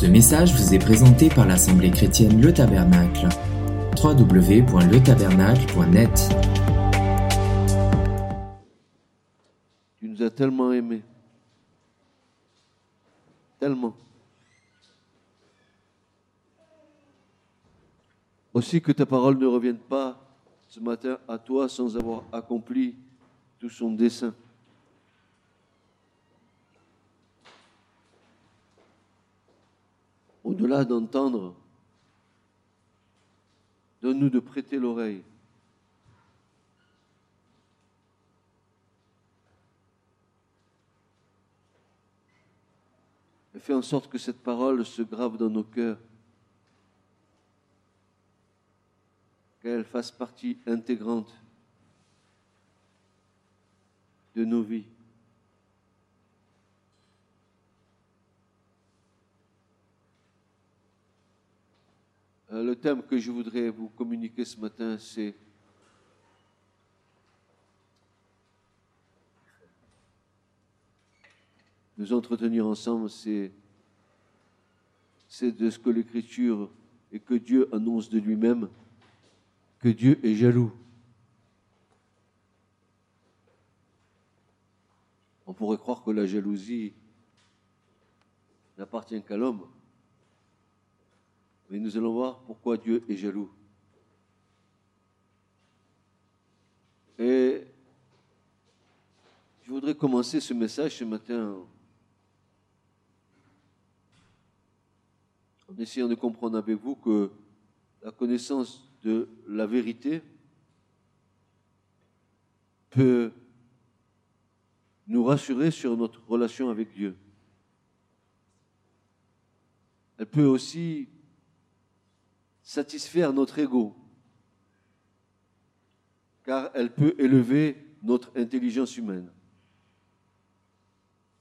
Ce message vous est présenté par l'Assemblée chrétienne Le Tabernacle. www.letabernacle.net Tu nous as tellement aimés. Tellement. Aussi que ta parole ne revienne pas ce matin à toi sans avoir accompli tout son dessein. Au-delà d'entendre, donne-nous de prêter l'oreille. Et fais en sorte que cette parole se grave dans nos cœurs, qu'elle fasse partie intégrante de nos vies. Le thème que je voudrais vous communiquer ce matin, c'est nous entretenir ensemble, c'est c'est de ce que l'Écriture et que Dieu annonce de lui-même, que Dieu est jaloux. On pourrait croire que la jalousie n'appartient qu'à l'homme. Mais nous allons voir pourquoi Dieu est jaloux. Et je voudrais commencer ce message ce matin en essayant de comprendre avec vous que la connaissance de la vérité peut nous rassurer sur notre relation avec Dieu. Elle peut aussi satisfaire notre ego, car elle peut élever notre intelligence humaine,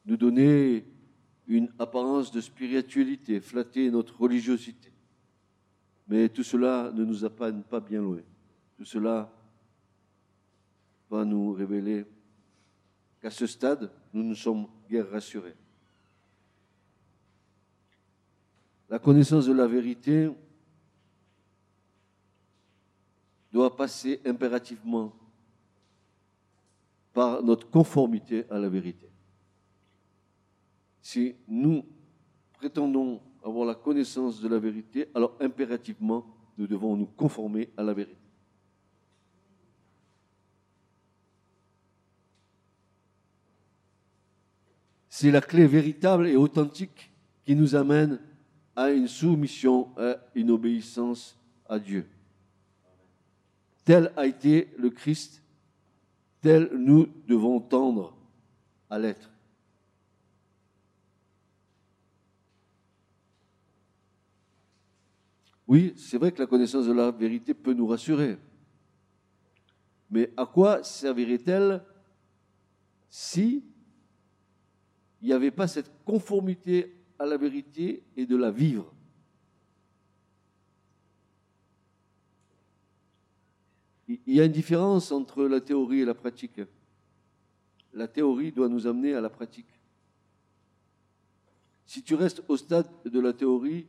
nous donner une apparence de spiritualité, flatter notre religiosité. Mais tout cela ne nous appanne pas bien loin. Tout cela va nous révéler qu'à ce stade, nous ne sommes guère rassurés. La connaissance de la vérité doit passer impérativement par notre conformité à la vérité. Si nous prétendons avoir la connaissance de la vérité, alors impérativement, nous devons nous conformer à la vérité. C'est la clé véritable et authentique qui nous amène à une soumission, à une obéissance à Dieu. Tel a été le Christ, tel nous devons tendre à l'être. Oui, c'est vrai que la connaissance de la vérité peut nous rassurer. Mais à quoi servirait-elle si il n'y avait pas cette conformité à la vérité et de la vivre? Il y a une différence entre la théorie et la pratique. La théorie doit nous amener à la pratique. Si tu restes au stade de la théorie,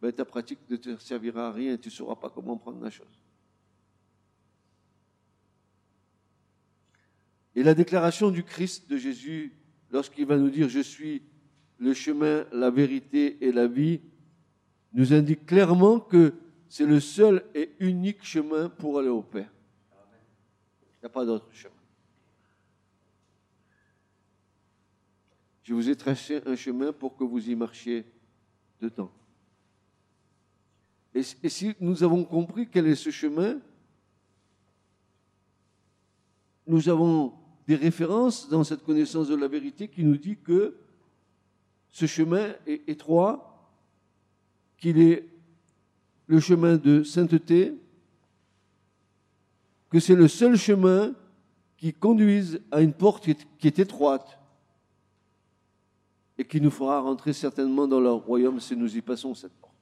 ben, ta pratique ne te servira à rien et tu ne sauras pas comment prendre la chose. Et la déclaration du Christ de Jésus, lorsqu'il va nous dire Je suis le chemin, la vérité et la vie, nous indique clairement que c'est le seul et unique chemin pour aller au Père. Il n'y a pas d'autre chemin. Je vous ai tracé un chemin pour que vous y marchiez dedans. Et, et si nous avons compris quel est ce chemin, nous avons des références dans cette connaissance de la vérité qui nous dit que ce chemin est étroit, qu'il est le chemin de sainteté, que c'est le seul chemin qui conduise à une porte qui est étroite et qui nous fera rentrer certainement dans leur royaume si nous y passons cette porte.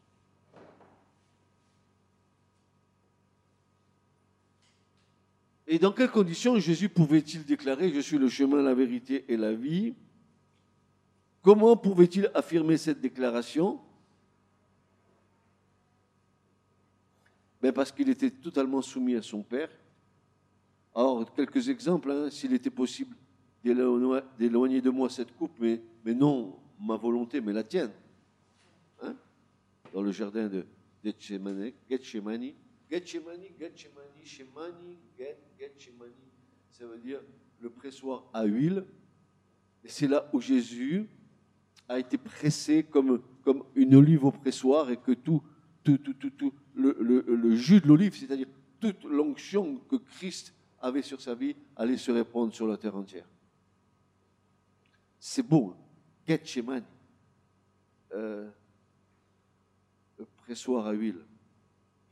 Et dans quelles conditions Jésus pouvait-il déclarer Je suis le chemin, la vérité et la vie Comment pouvait-il affirmer cette déclaration? Ben Parce qu'il était totalement soumis à son Père. Alors, quelques exemples, hein, s'il était possible d'éloigner de moi cette coupe, mais, mais non ma volonté, mais la tienne. Hein, dans le jardin de Gethsemane, Gethsemane, Gethsemane, Gethsemane, Shemani, Gethsemane, ça veut dire le pressoir à huile. Et c'est là où Jésus a été pressé comme, comme une olive au pressoir et que tout, tout, tout, tout, tout le, le, jus de l'olive, c'est-à-dire toute l'onction que Christ avait sur sa vie, allait se répandre sur la terre entière. C'est beau. Gethsemane. Euh, le pressoir à huile.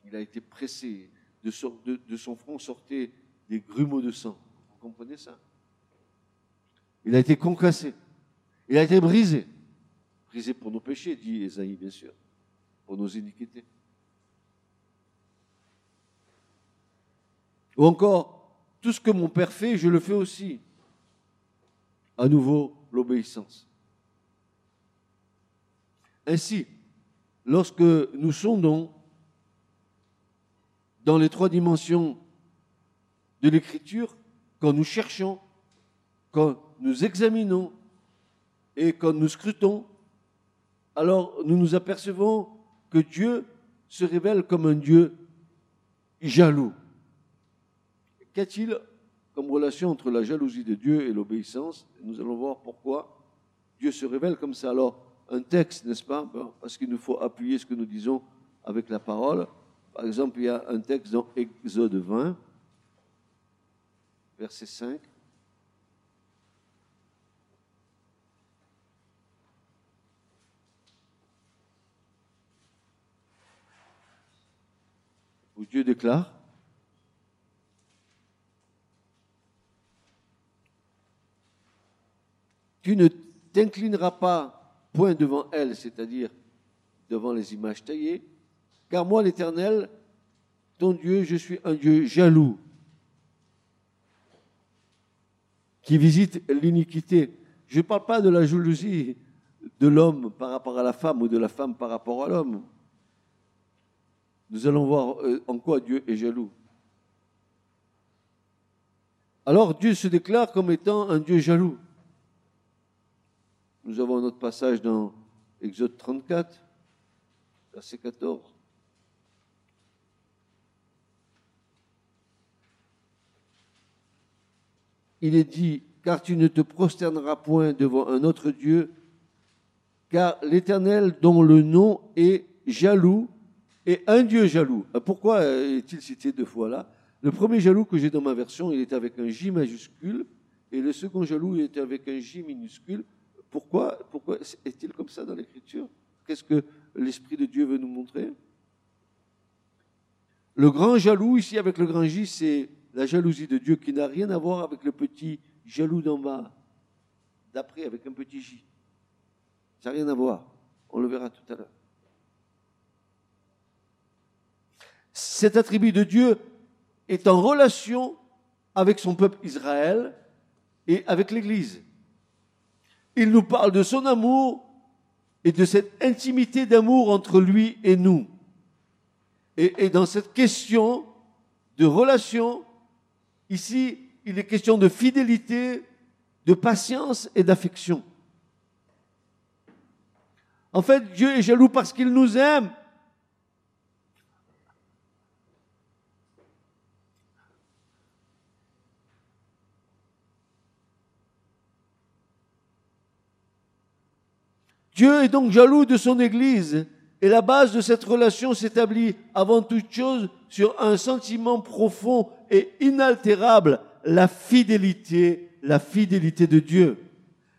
Il a été pressé. De son, de son front sortaient des grumeaux de sang. Vous comprenez ça? Il a été concassé. Il a été brisé. Brisé pour nos péchés, dit Esaïe, bien sûr. Pour nos iniquités. Ou encore, tout ce que mon Père fait, je le fais aussi. À nouveau, l'obéissance. Ainsi, lorsque nous sondons dans les trois dimensions de l'écriture, quand nous cherchons, quand nous examinons et quand nous scrutons, alors nous nous apercevons que Dieu se révèle comme un Dieu jaloux. Qu'a-t-il comme relation entre la jalousie de Dieu et l'obéissance? Nous allons voir pourquoi Dieu se révèle comme ça. Alors, un texte, n'est-ce pas? Parce qu'il nous faut appuyer ce que nous disons avec la parole. Par exemple, il y a un texte dans Exode 20, verset 5. Où Dieu déclare Tu ne t'inclineras pas point devant elle, c'est-à-dire devant les images taillées, car moi, l'Éternel, ton Dieu, je suis un Dieu jaloux, qui visite l'iniquité. Je ne parle pas de la jalousie de l'homme par rapport à la femme ou de la femme par rapport à l'homme. Nous allons voir euh, en quoi Dieu est jaloux. Alors Dieu se déclare comme étant un Dieu jaloux. Nous avons notre passage dans Exode 34, verset 14. Il est dit, car tu ne te prosterneras point devant un autre Dieu, car l'Éternel dont le nom est jaloux est un Dieu jaloux. Euh, pourquoi est-il cité deux fois là? Le premier jaloux que j'ai dans ma version, il est avec un J majuscule, et le second jaloux, il était avec un J minuscule. Pourquoi, pourquoi est-il comme ça dans l'Écriture? Qu'est-ce que l'Esprit de Dieu veut nous montrer? Le grand jaloux, ici avec le grand J, c'est la jalousie de Dieu qui n'a rien à voir avec le petit jaloux d'en bas, d'après avec un petit J. Ça n'a rien à voir. On le verra tout à l'heure. Cet attribut de Dieu est en relation avec son peuple Israël et avec l'Église. Il nous parle de son amour et de cette intimité d'amour entre lui et nous. Et, dans cette question de relation, ici, il est question de fidélité, de patience et d'affection. En fait, Dieu est jaloux parce qu'il nous aime Dieu est donc jaloux de son Église et la base de cette relation s'établit avant toute chose sur un sentiment profond et inaltérable, la fidélité, la fidélité de Dieu.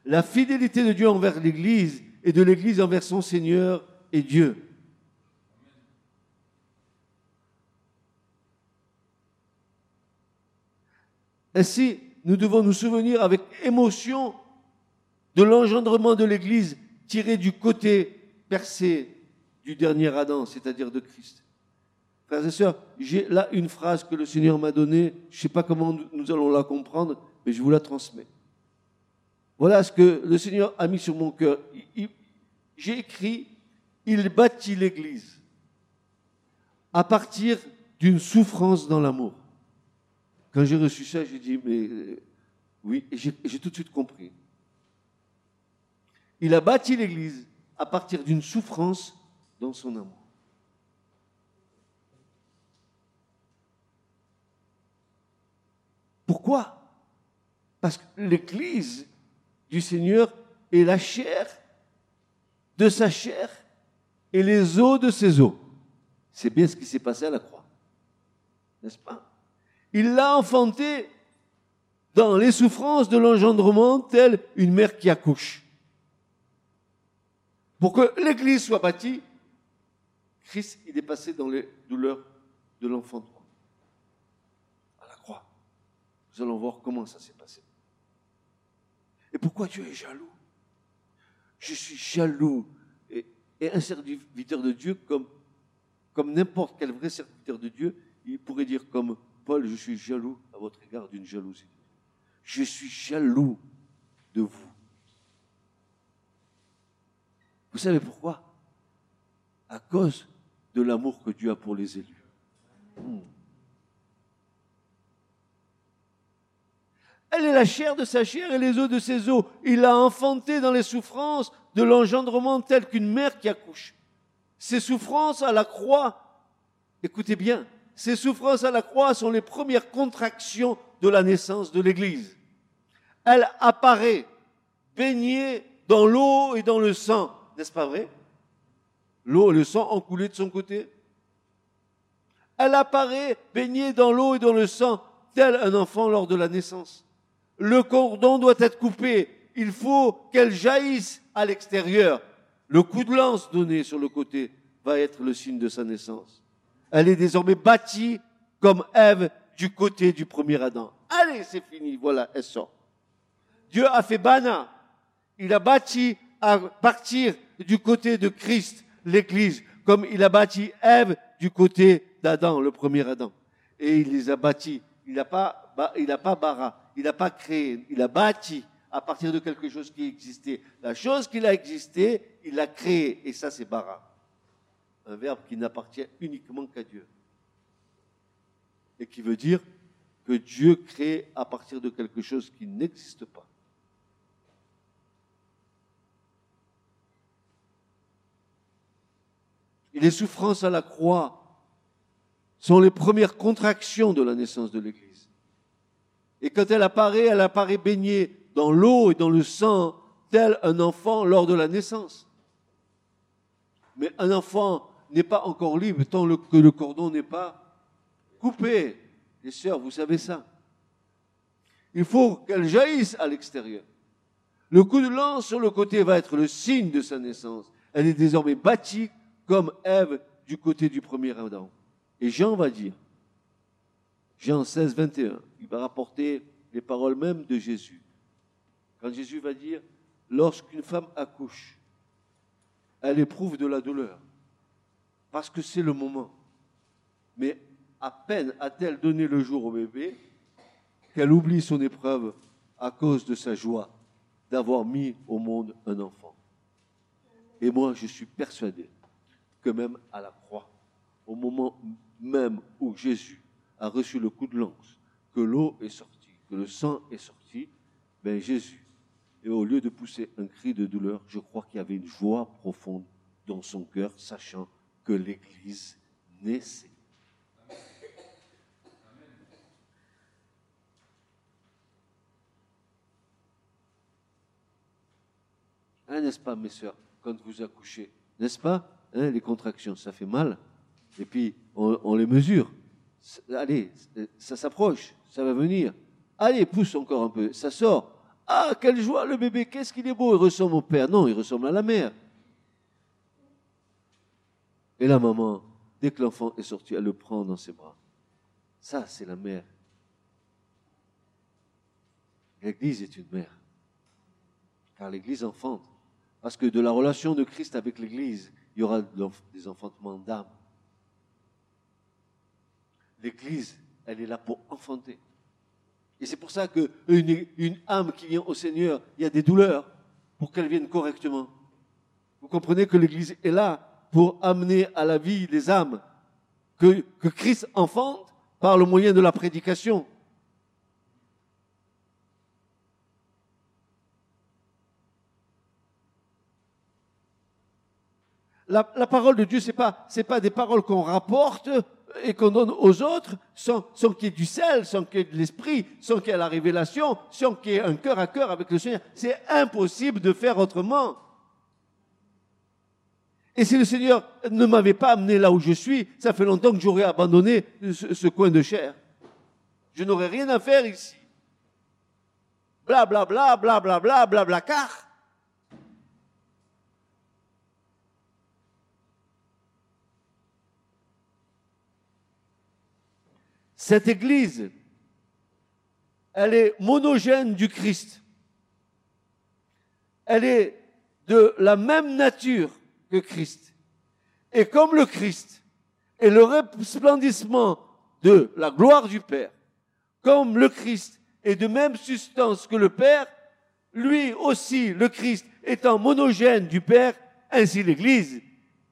La fidélité de Dieu envers l'Église et de l'Église envers son Seigneur et Dieu. Ainsi, nous devons nous souvenir avec émotion de l'engendrement de l'Église tiré du côté percé du dernier Adam, c'est-à-dire de Christ. Frères et sœurs, j'ai là une phrase que le Seigneur m'a donnée, je ne sais pas comment nous allons la comprendre, mais je vous la transmets. Voilà ce que le Seigneur a mis sur mon cœur. J'ai écrit, il bâtit l'Église à partir d'une souffrance dans l'amour. Quand j'ai reçu ça, j'ai dit, mais euh, oui, j'ai tout de suite compris. Il a bâti l'Église à partir d'une souffrance dans son amour. Pourquoi? Parce que l'Église du Seigneur est la chair de sa chair et les os de ses os. C'est bien ce qui s'est passé à la croix. N'est-ce pas? Il l'a enfanté dans les souffrances de l'engendrement, telle une mère qui accouche. Pour que l'Église soit bâtie, Christ, il est passé dans les douleurs de l'enfantement. À la croix. Nous allons voir comment ça s'est passé. Et pourquoi Dieu est jaloux? Je suis jaloux et, un serviteur de Dieu comme, comme n'importe quel vrai serviteur de Dieu, il pourrait dire comme Paul, je suis jaloux à votre égard d'une jalousie. Je suis jaloux de vous. Vous savez pourquoi? À cause de l'amour que Dieu a pour les élus. Hmm. Elle est la chair de sa chair et les os de ses os. Il l'a enfanté dans les souffrances de l'engendrement tel qu'une mère qui accouche. Ces souffrances à la croix, écoutez bien, ces souffrances à la croix sont les premières contractions de la naissance de l'Église. Elle apparaît baignée dans l'eau et dans le sang, n'est-ce pas vrai? L'eau et le sang ont coulé de son côté. Elle apparaît baignée dans l'eau et dans le sang, tel un enfant lors de la naissance le cordon doit être coupé. Il faut qu'elle jaillisse à l'extérieur. Le coup de lance donné sur le côté va être le signe de sa naissance. Elle est désormais bâtie comme Ève du côté du premier Adam. Allez, c'est fini, voilà, elle sort. Dieu a fait Bana. Il a bâti à partir du côté de Christ, l'Église, comme il a bâti Ève du côté d'Adam, le premier Adam. Et il les a bâtis. Il n'a pas, il pas bara il n'a pas créé, il a bâti à partir de quelque chose qui existait. La chose qui a existé, il l'a créé. Et ça, c'est bara. Un verbe qui n'appartient uniquement qu'à Dieu. Et qui veut dire que Dieu crée à partir de quelque chose qui n'existe pas. Et les souffrances à la croix sont les premières contractions de la naissance de l'Église. Et quand elle apparaît, elle apparaît baignée dans l'eau et dans le sang, tel un enfant lors de la naissance. Mais un enfant n'est pas encore libre tant que le cordon n'est pas coupé. Les sœurs, vous savez ça. Il faut qu'elle jaillisse à l'extérieur. Le coup de lance sur le côté va être le signe de sa naissance. Elle est désormais bâtie comme Ève du côté du premier Adam. Et Jean va dire, Jean 16, 21, il va rapporter les paroles mêmes de Jésus. Quand Jésus va dire, lorsqu'une femme accouche, elle éprouve de la douleur, parce que c'est le moment. Mais à peine a-t-elle donné le jour au bébé qu'elle oublie son épreuve à cause de sa joie d'avoir mis au monde un enfant. Et moi, je suis persuadé que même à la croix, au moment même où Jésus a reçu le coup de lance, que l'eau est sortie, que le sang est sorti, ben Jésus, et au lieu de pousser un cri de douleur, je crois qu'il y avait une joie profonde dans son cœur, sachant que l'Église naissait. Hein, n'est-ce pas, mes soeurs, quand vous accouchez N'est-ce pas? Hein, Les contractions, ça fait mal. Et puis, on les mesure allez, ça s'approche, ça va venir. Allez, pousse encore un peu, ça sort. Ah, quelle joie, le bébé, qu'est-ce qu'il est beau, il ressemble au père. Non, il ressemble à la mère. Et la maman, dès que l'enfant est sorti, elle le prend dans ses bras. Ça, c'est la mère. L'Église est une mère. Car l'Église enfante. Parce que de la relation de Christ avec l'Église, il y aura des enfantements d'âme. L'Église, elle est là pour enfanter. Et c'est pour ça qu'une une âme qui vient au Seigneur, il y a des douleurs pour qu'elle vienne correctement. Vous comprenez que l'Église est là pour amener à la vie les âmes que Christ enfante par le moyen de la prédication. La, parole de Dieu, c'est pas, c'est pas des paroles qu'on rapporte et qu'on donne aux autres sans, sans qu'il y ait du sel, sans qu'il y ait de l'esprit, sans qu'il y ait la révélation, sans qu'il y ait un cœur à cœur avec le Seigneur. C'est impossible de faire autrement. Et si le Seigneur ne m'avait pas amené là où je suis, ça fait longtemps que j'aurais abandonné ce, ce, coin de chair. Je n'aurais rien à faire ici. Bla bla bla bla bla bla bla car. Cette Église, elle est monogène du Christ. Elle est de la même nature que Christ. Et comme le Christ est le resplendissement de la gloire du Père, comme le Christ est de même substance que le Père, lui aussi, le Christ, étant monogène du Père, ainsi l'Église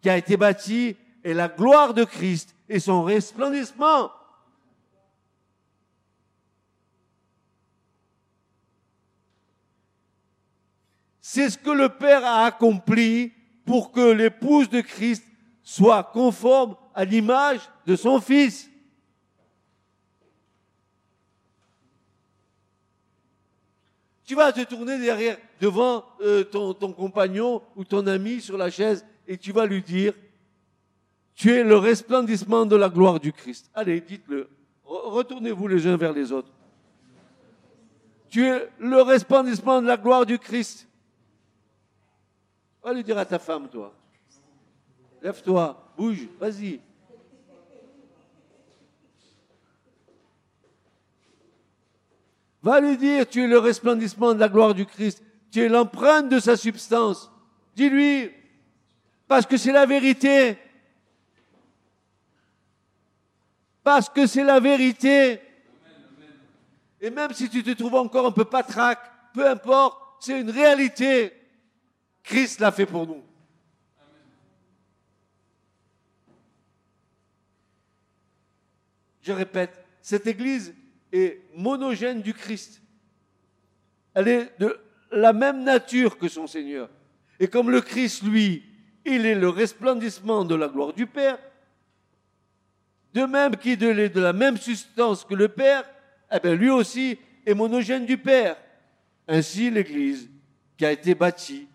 qui a été bâtie est la gloire de Christ et son resplendissement. C'est ce que le Père a accompli pour que l'épouse de Christ soit conforme à l'image de son Fils. Tu vas te tourner derrière, devant euh, ton, ton compagnon ou ton ami sur la chaise et tu vas lui dire, tu es le resplendissement de la gloire du Christ. Allez, dites-le. Retournez-vous les uns vers les autres. Tu es le resplendissement de la gloire du Christ. Va lui dire à ta femme, toi. Lève-toi, bouge, vas-y. Va lui dire, tu es le resplendissement de la gloire du Christ. Tu es l'empreinte de sa substance. Dis-lui, parce que c'est la vérité. Parce que c'est la vérité. Et même si tu te trouves encore un peu patraque, peu importe, c'est une réalité. Christ l'a fait pour nous. Je répète, cette Église est monogène du Christ. Elle est de la même nature que son Seigneur. Et comme le Christ, lui, il est le resplendissement de la gloire du Père, de même qu'il est de la même substance que le Père, eh lui aussi est monogène du Père. Ainsi l'Église, qui a été bâtie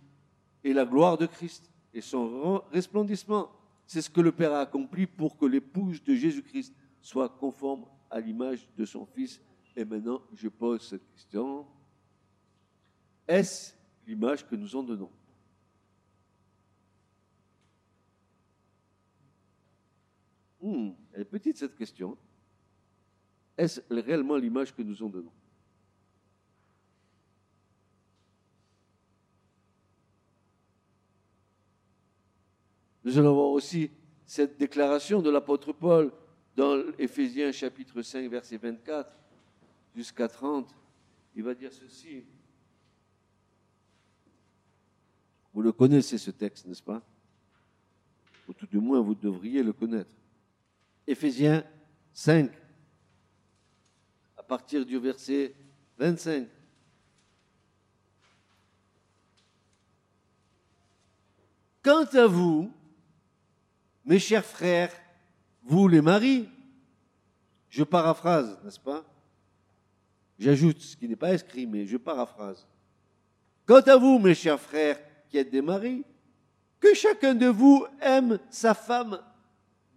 et la gloire de Christ et son resplendissement. C'est ce que le Père a accompli pour que l'épouse de Jésus-Christ soit conforme à l'image de son Fils. Et maintenant, je pose cette question. Est-ce l'image que nous en donnons? Hmm, Elle est petite cette question. Est-ce réellement l'image que nous en donnons? Nous allons voir aussi cette déclaration de l'apôtre Paul dans Éphésiens chapitre 5 verset 24 jusqu'à 30. Il va dire ceci. Vous le connaissez ce texte, n'est-ce pas? Ou tout du moins, vous devriez le connaître. Éphésiens 5, à partir du verset 25. Quant à vous, mes chers frères, vous les maris, je paraphrase, n'est-ce pas? J'ajoute ce qui n'est pas écrit, mais je paraphrase. Quant à vous, mes chers frères, qui êtes des maris, que chacun de vous aime sa femme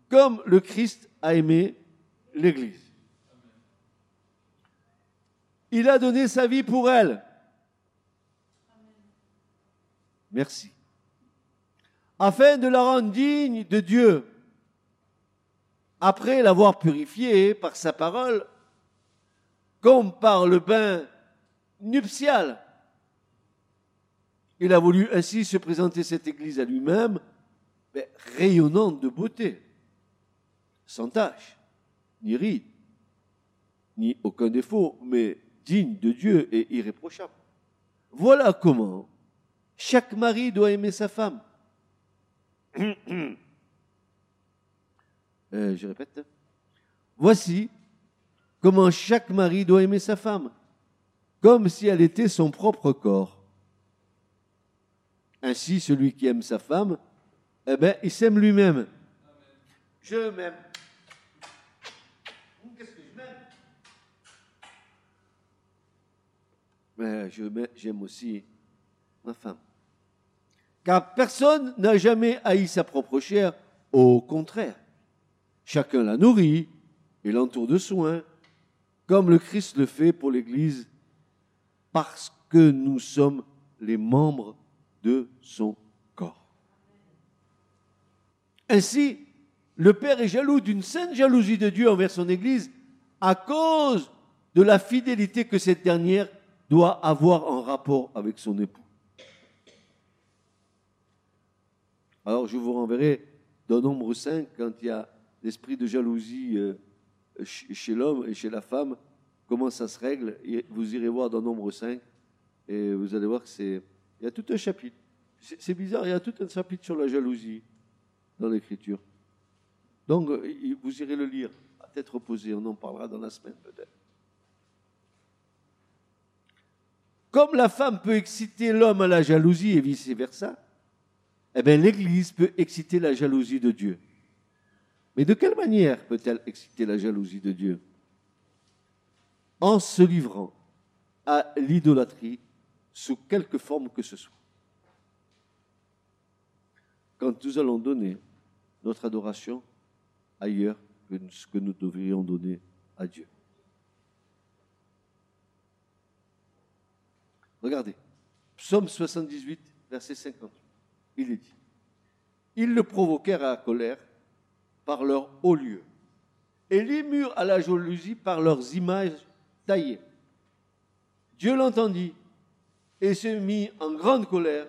comme le Christ a aimé l'Église. Il a donné sa vie pour elle. Merci afin de la rendre digne de Dieu. Après l'avoir purifiée par sa parole, comme par le bain nuptial. Il a voulu ainsi se présenter cette Église à lui-même, rayonnante de beauté, sans tache, ni ride, ni aucun défaut, mais digne de Dieu et irréprochable. Voilà comment chaque mari doit aimer sa femme Euh, je répète. Voici comment chaque mari doit aimer sa femme, comme si elle était son propre corps. Ainsi, celui qui aime sa femme, eh ben, il s'aime lui-même. Je m'aime. Qu'est-ce que je m'aime? Mais j'aime aussi ma femme. Car personne n'a jamais haï sa propre chair, au contraire. Chacun la nourrit et l'entoure de soins, comme le Christ le fait pour l'Église, parce que nous sommes les membres de son corps. Ainsi, le Père est jaloux d'une sainte jalousie de Dieu envers son Église à cause de la fidélité que cette dernière doit avoir en rapport avec son époux. Alors je vous renverrai dans Nombre 5 quand il y a l'esprit de jalousie euh, chez l'homme et chez la femme, comment ça se règle. Vous irez voir dans Nombre 5 et vous allez voir que c'est. Il y a tout un chapitre. C'est bizarre, il y a tout un chapitre sur la jalousie dans l'Écriture. Donc, euh, vous irez le lire à tête reposée. On en parlera dans la semaine peut-être. Comme la femme peut exciter l'homme à la jalousie et vice-versa, eh bien, l'Église peut exciter la jalousie de Dieu. Mais de quelle manière peut-elle exciter la jalousie de Dieu? En se livrant à l'idolâtrie sous quelque forme que ce soit. Quand nous allons donner notre adoration ailleurs que ce que nous devrions donner à Dieu. Regardez, Psaume 78, verset 50. Il est dit, ils le provoquèrent à la colère par leur haut lieu, et l'émurent à la jalousie par leurs images taillées. Dieu l'entendit et se mit en grande colère,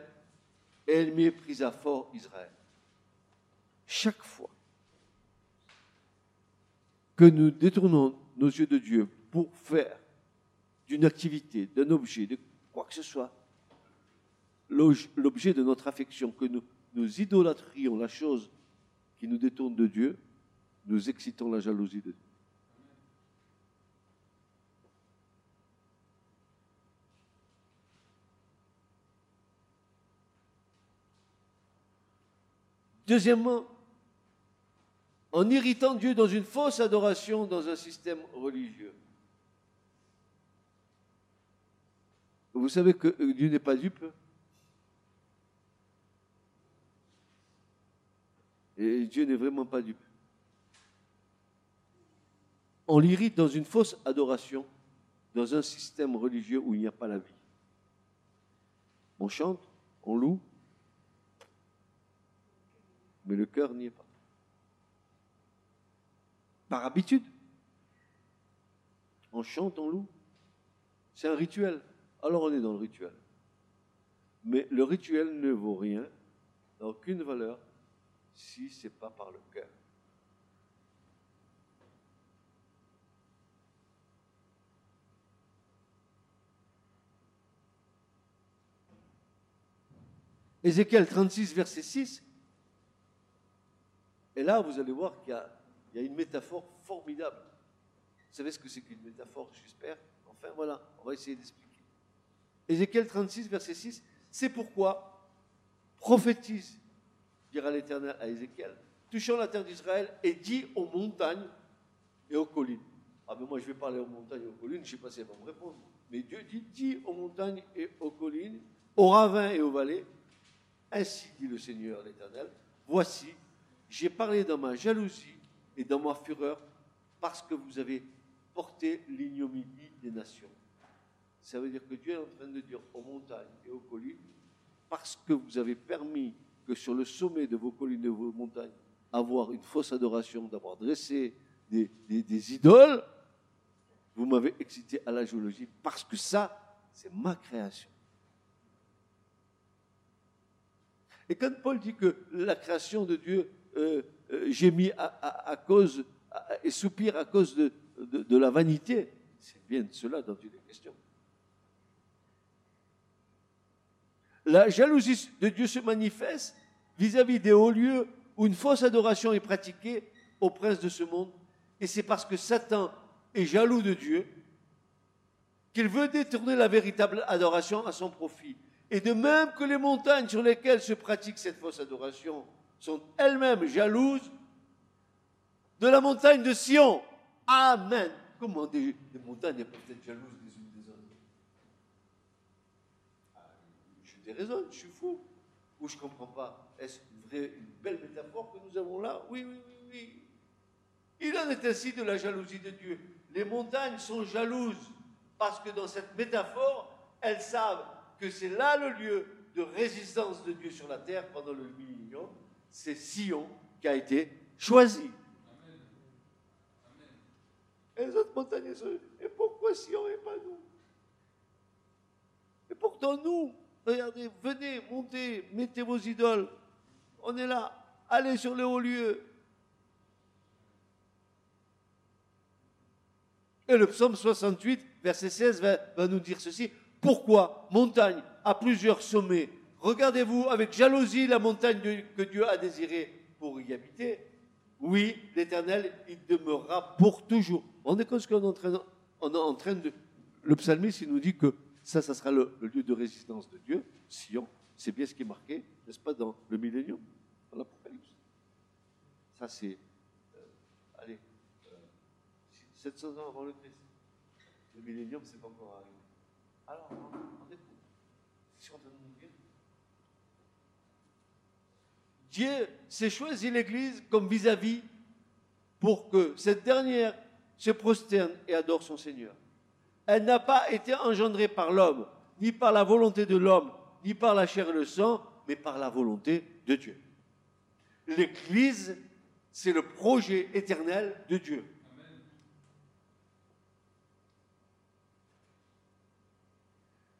et méprisa fort Israël. Chaque fois que nous détournons nos yeux de Dieu pour faire d'une activité, d'un objet, de quoi que ce soit, l'objet de notre affection, que nous, idolâtrions la chose qui nous détourne de Dieu, nous excitons la jalousie de Dieu. Deuxièmement, en irritant Dieu dans une fausse adoration dans un système religieux. Vous savez que Dieu n'est pas dupe. Et Dieu n'est vraiment pas dupe. On l'irrite dans une fausse adoration, dans un système religieux où il n'y a pas la vie. On chante, on loue, mais le cœur n'y est pas par habitude. On chante, on loue. C'est un rituel. Alors on est dans le rituel. Mais le rituel ne vaut rien, n'a aucune valeur, si ce n'est pas par le cœur. Ézéchiel 36, verset 6. Et là, vous allez voir qu'il y a une métaphore formidable. Vous savez ce que c'est qu'une métaphore, j'espère? Enfin voilà, on va essayer d'expliquer. Ézéchiel 36, verset 6, c'est pourquoi prophétise, dira l'Éternel à Ézéchiel, touchant la terre d'Israël et dit aux montagnes et aux collines. Ah mais moi je vais parler aux montagnes et aux collines, je ne sais pas si elles vont me répondre. Mais Dieu dit, dit aux montagnes et aux collines, aux ravins et aux vallées, ainsi dit le Seigneur l'Éternel, voici, j'ai parlé dans ma jalousie et dans ma fureur parce que vous avez porté l'ignominie des nations. Ça veut dire que Dieu est en train de dire aux montagnes et aux collines, parce que vous avez permis que sur le sommet de vos collines de vos montagnes, avoir une fausse adoration, d'avoir dressé des, idoles, vous m'avez excité à la géologie, parce que ça, c'est ma création. Et quand Paul dit que la création de Dieu euh, euh, mis à, cause et soupire à cause de, de, la vanité. C'est bien de cela dont il est question. La jalousie de Dieu se manifeste vis-à-vis des hauts lieux où une fausse adoration est pratiquée au prince de ce monde. Et c'est parce que Satan est jaloux de Dieu qu'il veut détourner la véritable adoration à son profit. Et de même que les montagnes sur lesquelles se pratique cette fausse adoration sont elles-mêmes jalouses de la montagne de Sion. Amen. Comment des, montagnes peuvent être jalouses les unes des autres? Ah, Je déraisonne, je suis fou. Ou je ne comprends pas. Est-ce une, une belle métaphore que nous avons là? Oui, oui, oui, oui. Il en est ainsi de la jalousie de Dieu. Les montagnes sont jalouses parce que dans cette métaphore, elles savent que c'est là le lieu de résistance de Dieu sur la terre pendant le millénium. C'est Sion qui a été choisi. Et les autres montagnes sont. Et pourquoi Sion et pas nous? Et pourtant, nous, regardez, venez, montez, mettez vos idoles. On est là. Allez sur les hauts lieux. Et le psaume 68, verset 16, va, nous dire ceci. Pourquoi montagne à plusieurs sommets? Regardez-vous avec jalousie la montagne que Dieu a désirée pour y habiter. Oui, l'Éternel, il demeurera pour toujours. On est comme ce qu'on est en train, de... Le psalmiste, il nous dit que ça, ça sera le, lieu de résistance de Dieu, Sion. C'est bien ce qui est marqué, n'est-ce pas, dans le millénium, dans l'Apocalypse. Ça, c'est 700 ans avant le Christ. Le millénium, c'est pas encore arrivé. Alors, on est de nous dire. Dieu s'est choisi l'Église comme vis-à-vis pour que cette dernière se prosterne et adore son Seigneur. Elle n'a pas été engendrée par l'homme, ni par la volonté de l'homme, ni par la chair et le sang, mais par la volonté de Dieu. L'Église, c'est le projet éternel de Dieu.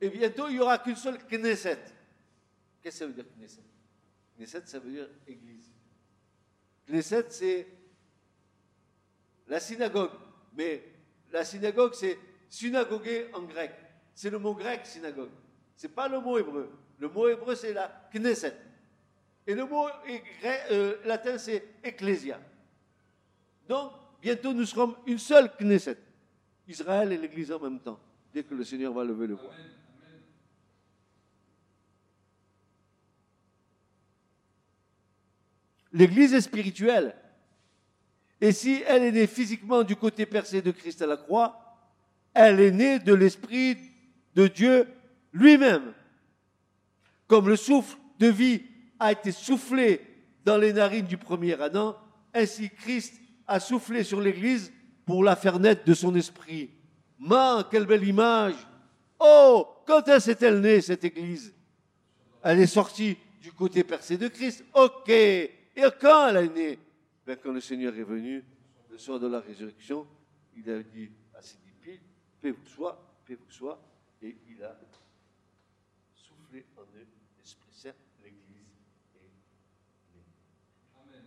Et bientôt, il n'y aura qu'une seule Knesset. Qu'est-ce que ça veut dire Knesset? Knesset, ça veut dire église. Knesset, c'est la synagogue. Mais la synagogue, c'est synagogué en grec. C'est le mot grec, synagogue. Ce n'est pas le mot hébreu. Le mot hébreu, c'est la Knesset. Et le mot euh, latin, c'est ecclesia. Donc, bientôt, nous serons une seule Knesset. Israël et l'Église en même temps, dès que le Seigneur va lever le voile. L'Église est spirituelle. Et si elle est née physiquement du côté percé de Christ à la croix, elle est née de l'Esprit de Dieu lui-même. Comme le souffle de vie a été soufflé dans les narines du premier Adam, ainsi Christ a soufflé sur l'Église pour la faire naître de son esprit. Ma, quelle belle image Oh, quand est-elle née, cette Église? Elle est sortie du côté percé de Christ. Ok, et quand elle est née? Ben, Quand le Seigneur est venu, le soir de la résurrection, il a dit à ses disciples, paix vous soit, paix vous soit, et il a soufflé en eux l'Esprit Saint, l'Église est née. Amen.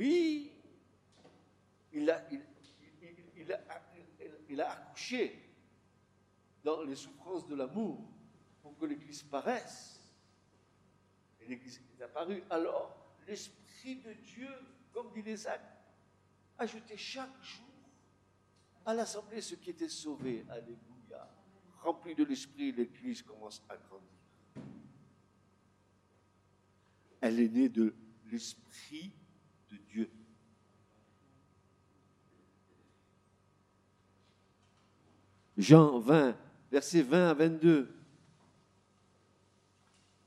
Oui, il a, accouché dans les souffrances de l'amour que l'Église paraisse. Et l'Église est apparue. Alors, l'Esprit de Dieu, comme dit les actes, ajoutait chaque jour à l'Assemblée ce qui était sauvé. Alléluia. Rempli de l'Esprit, l'Église commence à grandir. Elle est née de l'Esprit de Dieu. Jean 20, versets 20 à 22.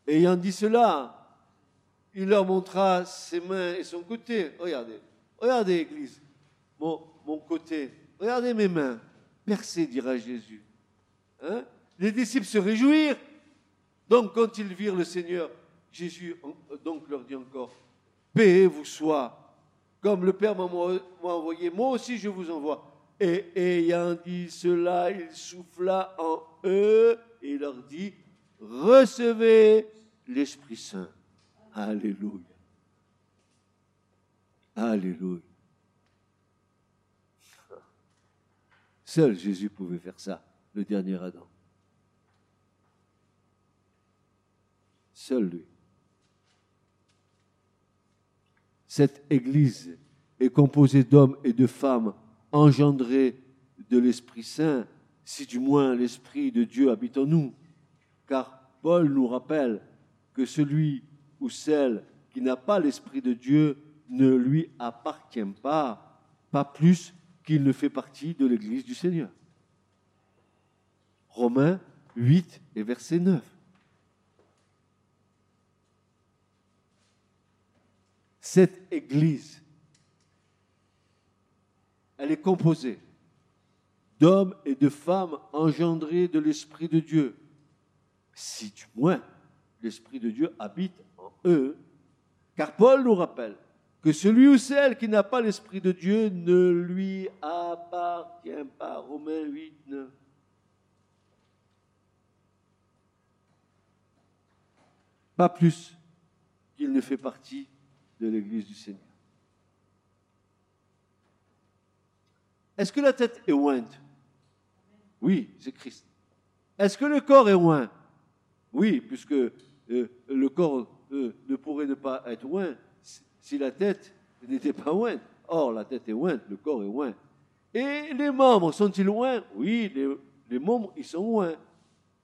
Ayant dit cela, il leur montra ses mains et son côté. Regardez, regardez, Église, mon, mon côté. Regardez mes mains. Percées, dira Jésus. Hein? Les disciples se réjouirent. Donc, quand ils virent le Seigneur, Jésus donc leur dit encore Paix vous soit. Comme le Père m'a envoyé, moi aussi je vous envoie. Et ayant dit cela, il souffla en eux et leur dit recevez l'Esprit Saint. Alléluia. Alléluia. Seul Jésus pouvait faire ça, le dernier Adam. Seul lui. Cette Église est composée d'hommes et de femmes engendrés de l'Esprit Saint, si du moins l'Esprit de Dieu habite en nous. Car Paul nous rappelle que celui ou celle qui n'a pas l'Esprit de Dieu ne lui appartient pas, pas plus qu'il ne fait partie de l'Église du Seigneur. Romains 8 et verset 9. Cette Église, elle est composée d'hommes et de femmes engendrés de l'Esprit de Dieu. Si du moins l'Esprit de Dieu habite en eux, car Paul nous rappelle que celui ou celle qui n'a pas l'Esprit de Dieu ne lui appartient pas. Romains 8, 9. Pas plus qu'il ne fait partie de l'Église du Seigneur. Est-ce que la tête est ointe? Oui, c'est Christ. Est-ce que le corps est oint? Oui, puisque euh, le corps euh, ne pourrait ne pas être oint si la tête n'était pas ointe. Or, la tête est ointe, le corps est oint. Et les membres sont-ils loin Oui, les, les, membres, ils sont loin.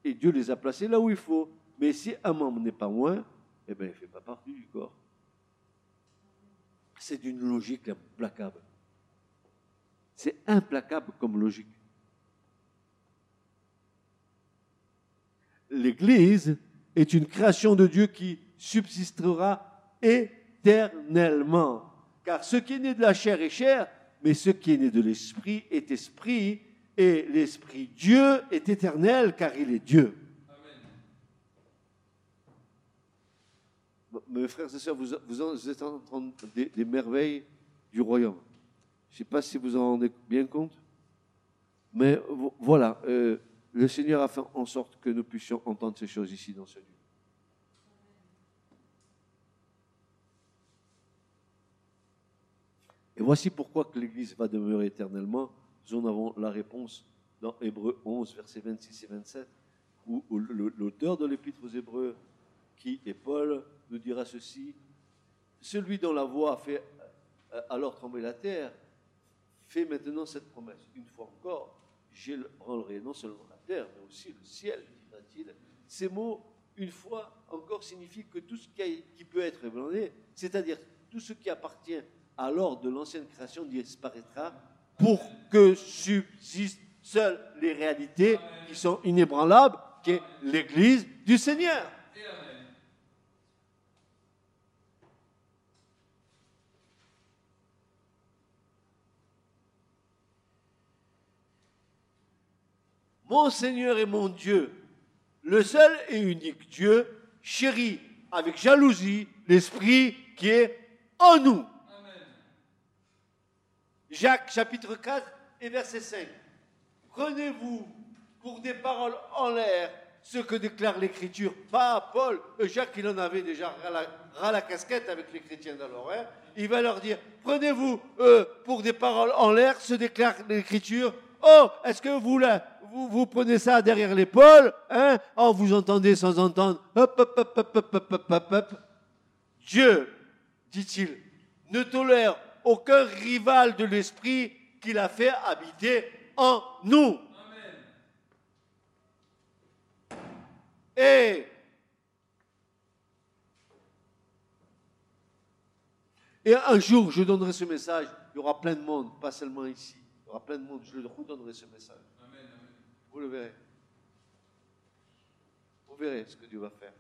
Et Dieu les a placés là où il faut. Mais si un membre n'est pas loin, eh bien, il ne fait pas partie du corps. C'est d'une logique implacable. C'est implacable comme logique. L'Église est une création de Dieu qui subsistera éternellement. Car ce qui est né de la chair est chair, mais ce qui est né de l'Esprit est esprit, et l'Esprit Dieu est éternel, car il est Dieu. Mes frères et sœurs, vous, êtes en train des, des merveilles du royaume. Je ne sais pas si vous en rendez bien compte, mais voilà, euh, le Seigneur a fait en sorte que nous puissions entendre ces choses ici dans ce lieu. Et voici pourquoi que l'Église va demeurer éternellement. Nous en avons la réponse dans Hébreu 11, versets 26 et 27, où l'auteur de l'Épître aux Hébreux, qui est Paul, nous dira ceci, celui dont la voix fait euh, alors trembler la terre, fait maintenant cette promesse. Une fois encore, je rendrai non seulement la terre, mais aussi le ciel, dira-t-il. Ces mots, une fois encore, signifient que tout ce qui, peut être ébranlé, c'est-à-dire tout ce qui appartient à l'ordre de l'ancienne création, disparaîtra pour que subsistent seules les réalités qui sont inébranlables, qui est l'Église du Seigneur. Mon Seigneur et mon Dieu, le seul et unique Dieu, chérit avec jalousie l'Esprit qui est en nous. Jacques chapitre 4 et verset 5. Prenez-vous pour des paroles en l'air ce que déclare l'Écriture. Pas Paul, euh, Jacques il en avait déjà ras la, casquette avec les chrétiens d'alors. Hein. Il va leur dire, prenez-vous euh, pour des paroles en l'air ce que déclare l'Écriture. Oh, est-ce que vous, là, vous, prenez ça derrière l'épaule, hein Oh, vous entendez sans entendre. Hop, hop, hop, hop, hop, hop, hop, hop. Dieu, dit-il, ne tolère aucun rival de l'esprit qu'il a fait habiter en nous. Et Et un jour, je donnerai ce message. Il y aura plein de monde, pas seulement ici. Il y aura plein de monde. Je le redonnerai ce message. Vous le verrez. Vous verrez ce que Dieu va faire.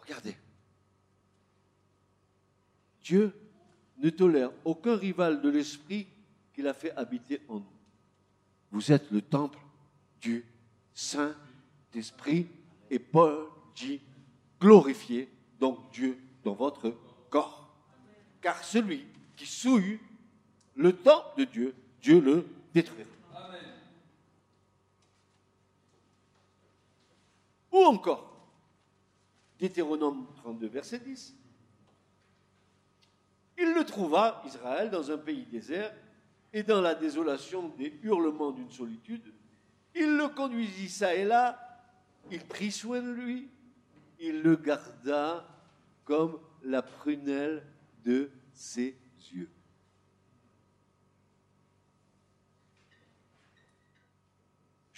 Regardez. Dieu ne tolère aucun rival de l'esprit qu'il a fait habiter en nous. Vous êtes le temple du Saint-Esprit et Paul dit glorifiez donc Dieu dans votre corps. Car celui qui souille le temple de Dieu, Dieu le détruira. Ou encore, Deutéronome 32, verset 10. Il le trouva, Israël, dans un pays désert et dans la désolation des hurlements d'une solitude. Il le conduisit ça et là, il prit soin de lui, il le garda comme la prunelle de ses yeux.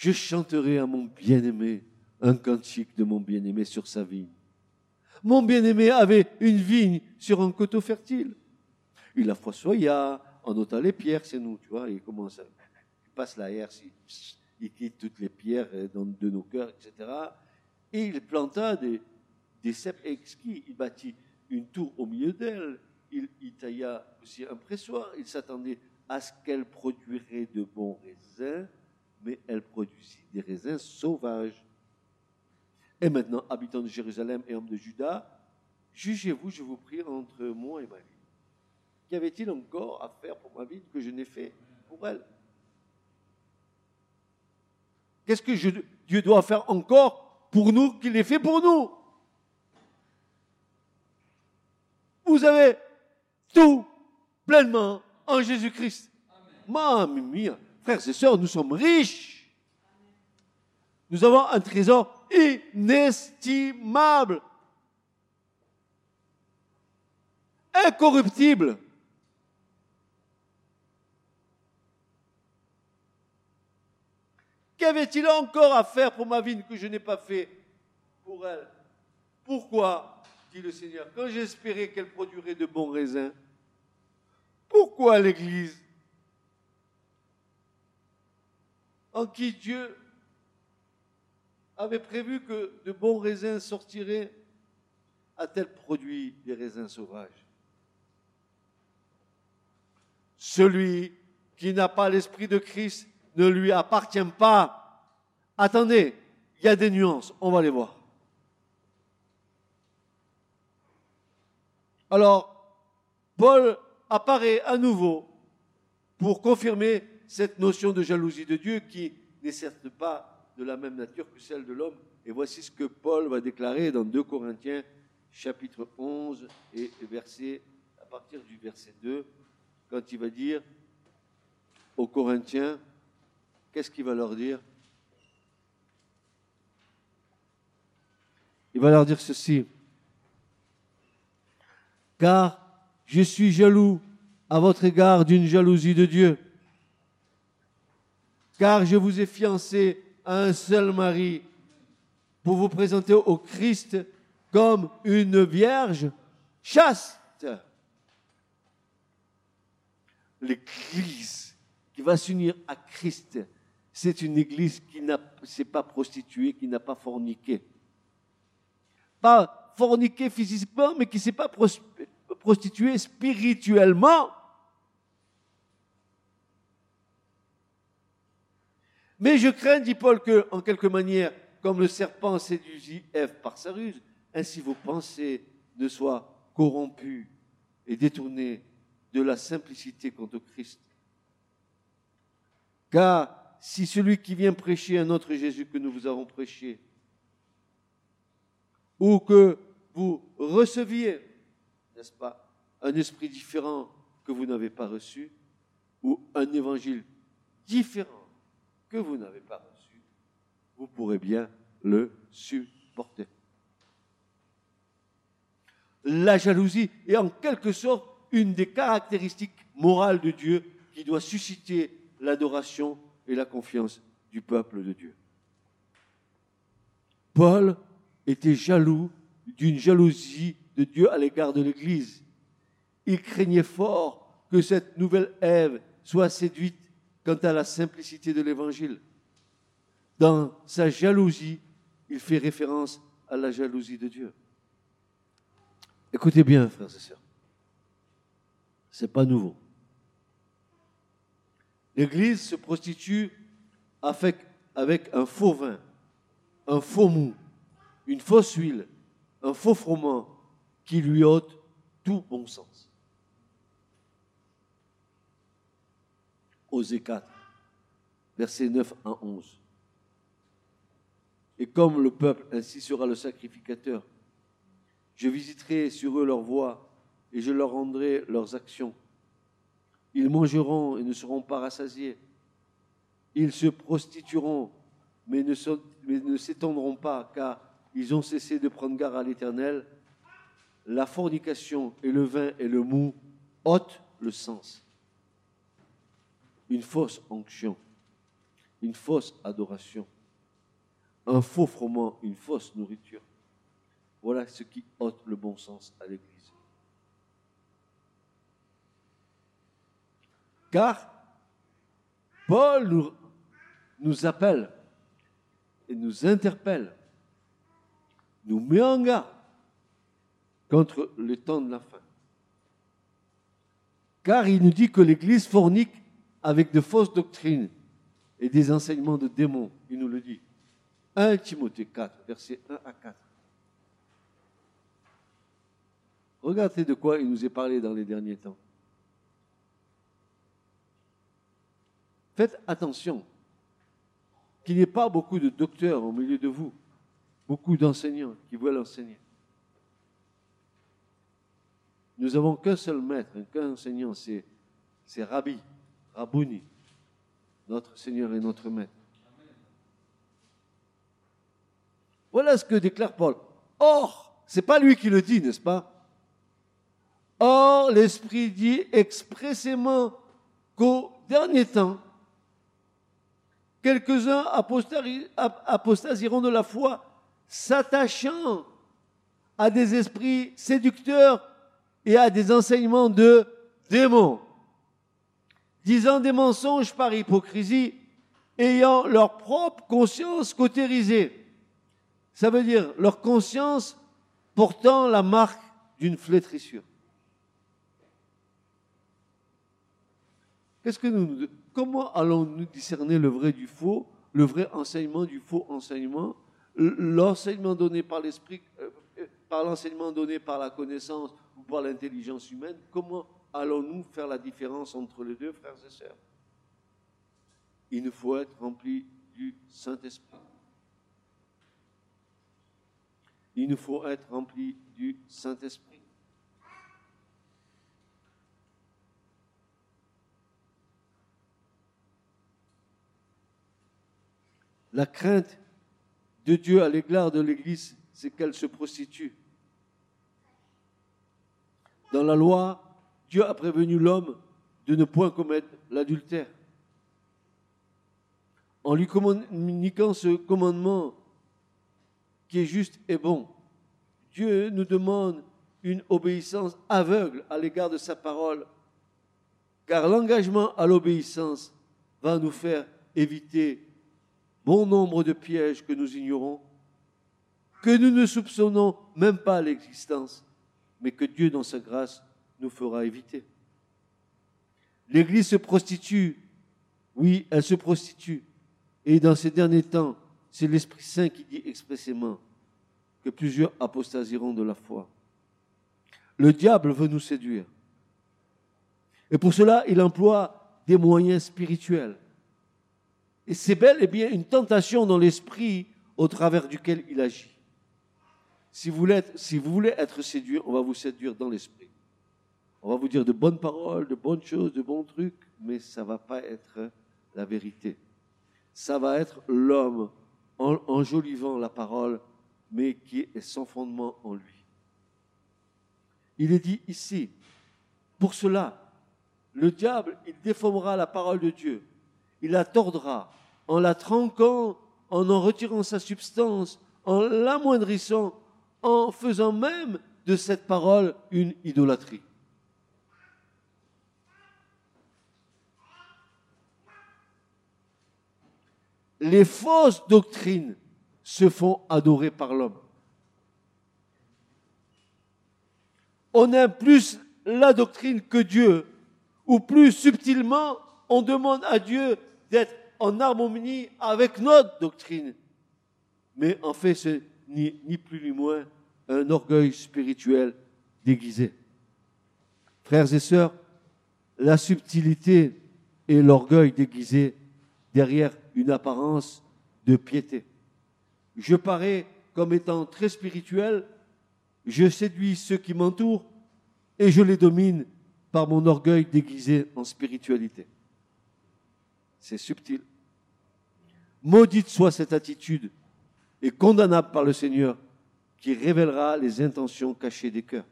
Je chanterai à mon bien-aimé un cantique de mon bien-aimé sur sa vigne. Mon bien-aimé avait une vigne sur un coteau fertile. Il la fossoya en ôtant les pierres, c'est nous, tu vois, il commence il passe la herse, il, quitte toutes les pierres de nos cœurs, etc. Et il planta des, des cèpes exquis, il bâtit une tour au milieu d'elle, il, il tailla aussi un pressoir, il s'attendait à ce qu'elle produirait de bons raisins, mais elle produisit des raisins sauvages. Et maintenant, habitants de Jérusalem et hommes de Juda, jugez-vous, je vous prie, entre moi et ma vie. Qu'y avait-il encore à faire pour ma vie que je n'ai fait pour elle? Qu'est-ce que Dieu doit faire encore pour nous qu'il ait fait pour nous? Vous avez tout pleinement en Jésus-Christ. Mamma mia, frères et sœurs, nous sommes riches. Nous avons un trésor inestimable, incorruptible. Qu'avait-il encore à faire pour ma vie que je n'ai pas fait pour elle? Pourquoi, dit le Seigneur, quand j'espérais qu'elle produirait de bons raisins, pourquoi l'Église en qui Dieu avait prévu que de bons raisins sortiraient, a-t-elle produit des raisins sauvages? Celui qui n'a pas l'esprit de Christ ne lui appartient pas. Attendez, il y a des nuances, on va les voir. Alors, Paul apparaît à nouveau pour confirmer cette notion de jalousie de Dieu qui n'est certes pas de la même nature que celle de l'homme. Et voici ce que Paul va déclarer dans 2 Corinthiens chapitre 11 et verset, à partir du verset 2, quand il va dire aux Corinthiens, qu'est-ce qu'il va leur dire? Il va leur dire ceci. Car je suis jaloux à votre égard d'une jalousie de Dieu. Car je vous ai fiancé un seul mari pour vous présenter au Christ comme une vierge chaste. L'Église qui va s'unir à Christ, c'est une Église qui ne s'est pas prostituée, qui n'a pas forniqué. Pas forniqué physiquement, mais qui ne s'est pas prostituée spirituellement. Mais je crains, dit Paul, que, en quelque manière, comme le serpent séduisit Ève par sa ruse, ainsi vos pensées ne soient corrompues et détournées de la simplicité quant au Christ. Car si celui qui vient prêcher un autre Jésus que nous vous avons prêché, ou que vous receviez, n'est-ce pas, un esprit différent que vous n'avez pas reçu, ou un évangile différent vous n'avez pas reçu, vous pourrez bien le supporter. La jalousie est en quelque sorte une des caractéristiques morales de Dieu qui doit susciter l'adoration et la confiance du peuple de Dieu. Paul était jaloux d'une jalousie de Dieu à l'égard de l'Église. Il craignait fort que cette nouvelle Ève soit séduite quant à la simplicité de l'évangile. Dans sa jalousie, il fait référence à la jalousie de Dieu. Écoutez bien, frères et sœurs. C'est pas nouveau. L'Église se prostitue avec, avec un faux vin, un faux mou, une fausse huile, un faux froment qui lui ôte tout bon sens. Osée 4, versets 9 à 11. Et comme le peuple, ainsi sera le sacrificateur. Je visiterai sur eux leur voix et je leur rendrai leurs actions. Ils mangeront et ne seront pas rassasiés. Ils se prostitueront, mais ne s'étendront pas, car ils ont cessé de prendre garde à l'Éternel, la fornication et le vin et le mou ôtent le sens. Une fausse onction, une fausse adoration, un faux froment, une fausse nourriture. Voilà ce qui ôte le bon sens à l'Église. Car Paul nous, nous appelle et nous interpelle, nous met en garde contre le temps de la fin. Car il nous dit que l'Église fornique avec de fausses doctrines et des enseignements de démons. Il nous le dit. 1 Timothée 4, versets 1 à 4. Regardez de quoi il nous est parlé dans les derniers temps. Faites attention qu'il n'y ait pas beaucoup de docteurs au milieu de vous, beaucoup d'enseignants qui veulent enseigner. Nous n'avons qu'un seul maître, qu'un enseignant, c'est, c'est Rabbi, Rabouni, notre Seigneur et notre Maître. Voilà ce que déclare Paul. Or, c'est pas lui qui le dit, n'est-ce pas? Or, l'Esprit dit expressément qu'au dernier temps, quelques-uns apostasieront de la foi, s'attachant à des esprits séducteurs et à des enseignements de démons, disant des mensonges par hypocrisie, ayant leur propre conscience cautérisée. Ça veut dire leur conscience portant la marque d'une flétrissure. Comment allons-nous discerner le vrai du faux, le vrai enseignement du faux enseignement, l'enseignement donné par l'esprit, euh, euh, par l'enseignement donné par la connaissance ou par l'intelligence humaine Comment allons-nous faire la différence entre les deux, frères et sœurs? Il nous faut être remplis du Saint-Esprit. Il nous faut être remplis du Saint-Esprit. La crainte de Dieu à l'égard de l'Église, c'est qu'elle se prostitue. Dans la loi, Dieu a prévenu l'homme de ne point commettre l'adultère. En lui communiquant ce commandement qui est juste et bon, Dieu nous demande une obéissance aveugle à l'égard de sa parole, car l'engagement à l'obéissance va nous faire éviter bon nombre de pièges que nous ignorons, que nous ne soupçonnons même pas l'existence, mais que Dieu, dans sa grâce, nous fera éviter. L'Église se prostitue, oui, elle se prostitue. Et dans ces derniers temps, c'est l'Esprit Saint qui dit expressément que plusieurs apostasieront de la foi. Le diable veut nous séduire. Et pour cela, il emploie des moyens spirituels. Et c'est bel et bien une tentation dans l'esprit au travers duquel il agit. Si vous, voulez être, si vous voulez être séduit, on va vous séduire dans l'esprit. On va vous dire de bonnes paroles, de bonnes choses, de bons trucs, mais ça ne va pas être la vérité. Ça va être l'homme enjolivant la parole, mais qui est sans fondement en lui. Il est dit ici, pour cela, le diable, il déformera la parole de Dieu il la tordra en la tranquant, en en retirant sa substance, en l'amoindrissant, en faisant même de cette parole une idolâtrie. Les fausses doctrines se font adorer par l'homme. On aime plus la doctrine que Dieu, ou plus subtilement, on demande à Dieu d'être en harmonie avec notre doctrine. Mais en fait, c'est ni, plus ni moins un orgueil spirituel déguisé. Frères et sœurs, la subtilité et l'orgueil déguisé derrière une apparence de piété. Je parais comme étant très spirituel, je séduis ceux qui m'entourent et je les domine par mon orgueil déguisé en spiritualité. C'est subtil. Maudite soit cette attitude et condamnable par le Seigneur qui révélera les intentions cachées des cœurs.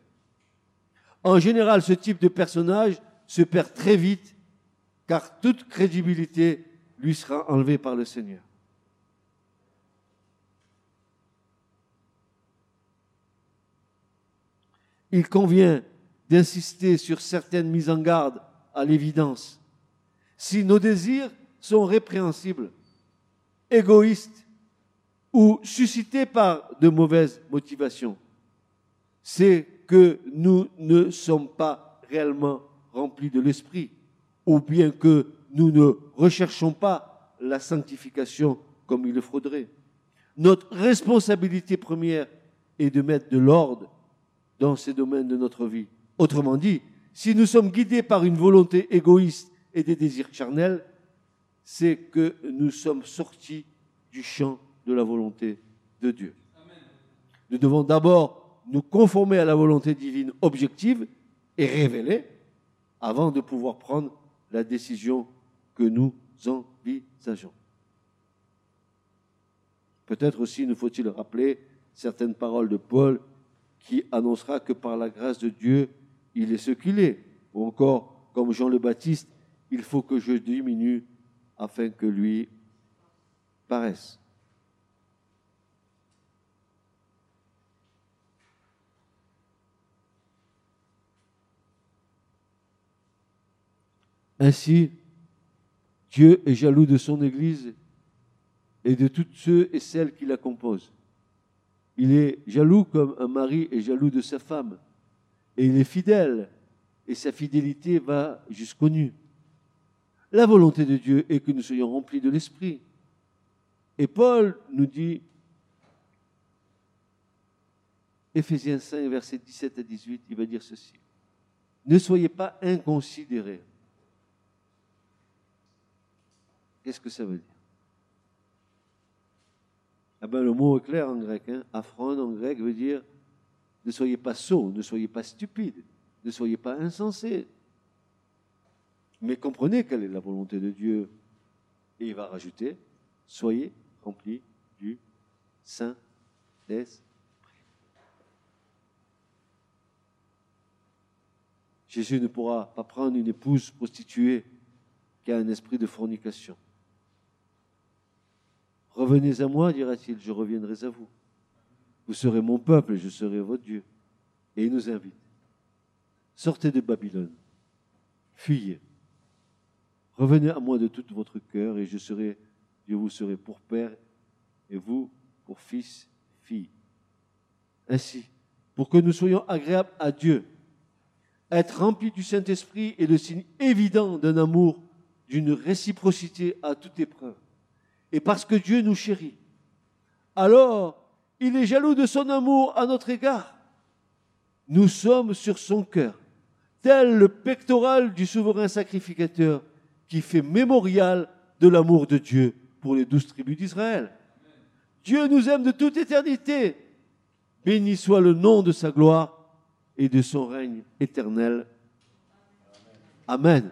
En général, ce type de personnage se perd très vite car toute crédibilité lui sera enlevée par le Seigneur. Il convient d'insister sur certaines mises en garde à l'évidence. Si nos désirs sont répréhensibles, égoïstes ou suscités par de mauvaises motivations, c'est que nous ne sommes pas réellement remplis de l'Esprit, ou bien que nous ne recherchons pas la sanctification comme il le faudrait. Notre responsabilité première est de mettre de l'ordre dans ces domaines de notre vie. Autrement dit, si nous sommes guidés par une volonté égoïste et des désirs charnels, c'est que nous sommes sortis du champ de la volonté de Dieu. Nous devons d'abord nous conformer à la volonté divine objective et révélée avant de pouvoir prendre la décision que nous envisageons. Peut-être aussi nous faut-il rappeler certaines paroles de Paul qui annoncera que par la grâce de Dieu, il est ce qu'il est. Ou encore, comme Jean le Baptiste, il faut que je diminue afin que lui paraisse. Ainsi, Dieu est jaloux de son Église et de tous ceux et celles qui la composent. Il est jaloux comme un mari est jaloux de sa femme. Et il est fidèle. Et sa fidélité va jusqu'au nu. La volonté de Dieu est que nous soyons remplis de l'Esprit. Et Paul nous dit, Éphésiens 5, versets 17 à 18, il va dire ceci. Ne soyez pas inconsidérés. Qu'est-ce que ça veut dire? Ah ben, le mot est clair en grec. Hein. en grec veut dire ne soyez pas sots, ne soyez pas stupides, ne soyez pas insensés. Mais comprenez quelle est la volonté de Dieu. Et il va rajouter soyez remplis du Saint-Esprit. Jésus ne pourra pas prendre une épouse prostituée qui a un esprit de fornication. Revenez à moi, dira-t-il, je reviendrai à vous. Vous serez mon peuple et je serai votre Dieu. Et il nous invite. Sortez de Babylone. Fuyez. Revenez à moi de tout votre cœur et je serai, Dieu vous serez pour père et vous pour fils, fille. Ainsi, pour que nous soyons agréables à Dieu, être remplis du Saint-Esprit est le signe évident d'un amour, d'une réciprocité à toute épreuve et parce que Dieu nous chérit. Alors, il est jaloux de son amour à notre égard. Nous sommes sur son cœur, tel le pectoral du souverain sacrificateur qui fait mémorial de l'amour de Dieu pour les douze tribus d'Israël. Dieu nous aime de toute éternité. Béni soit le nom de sa gloire et de son règne éternel. Amen.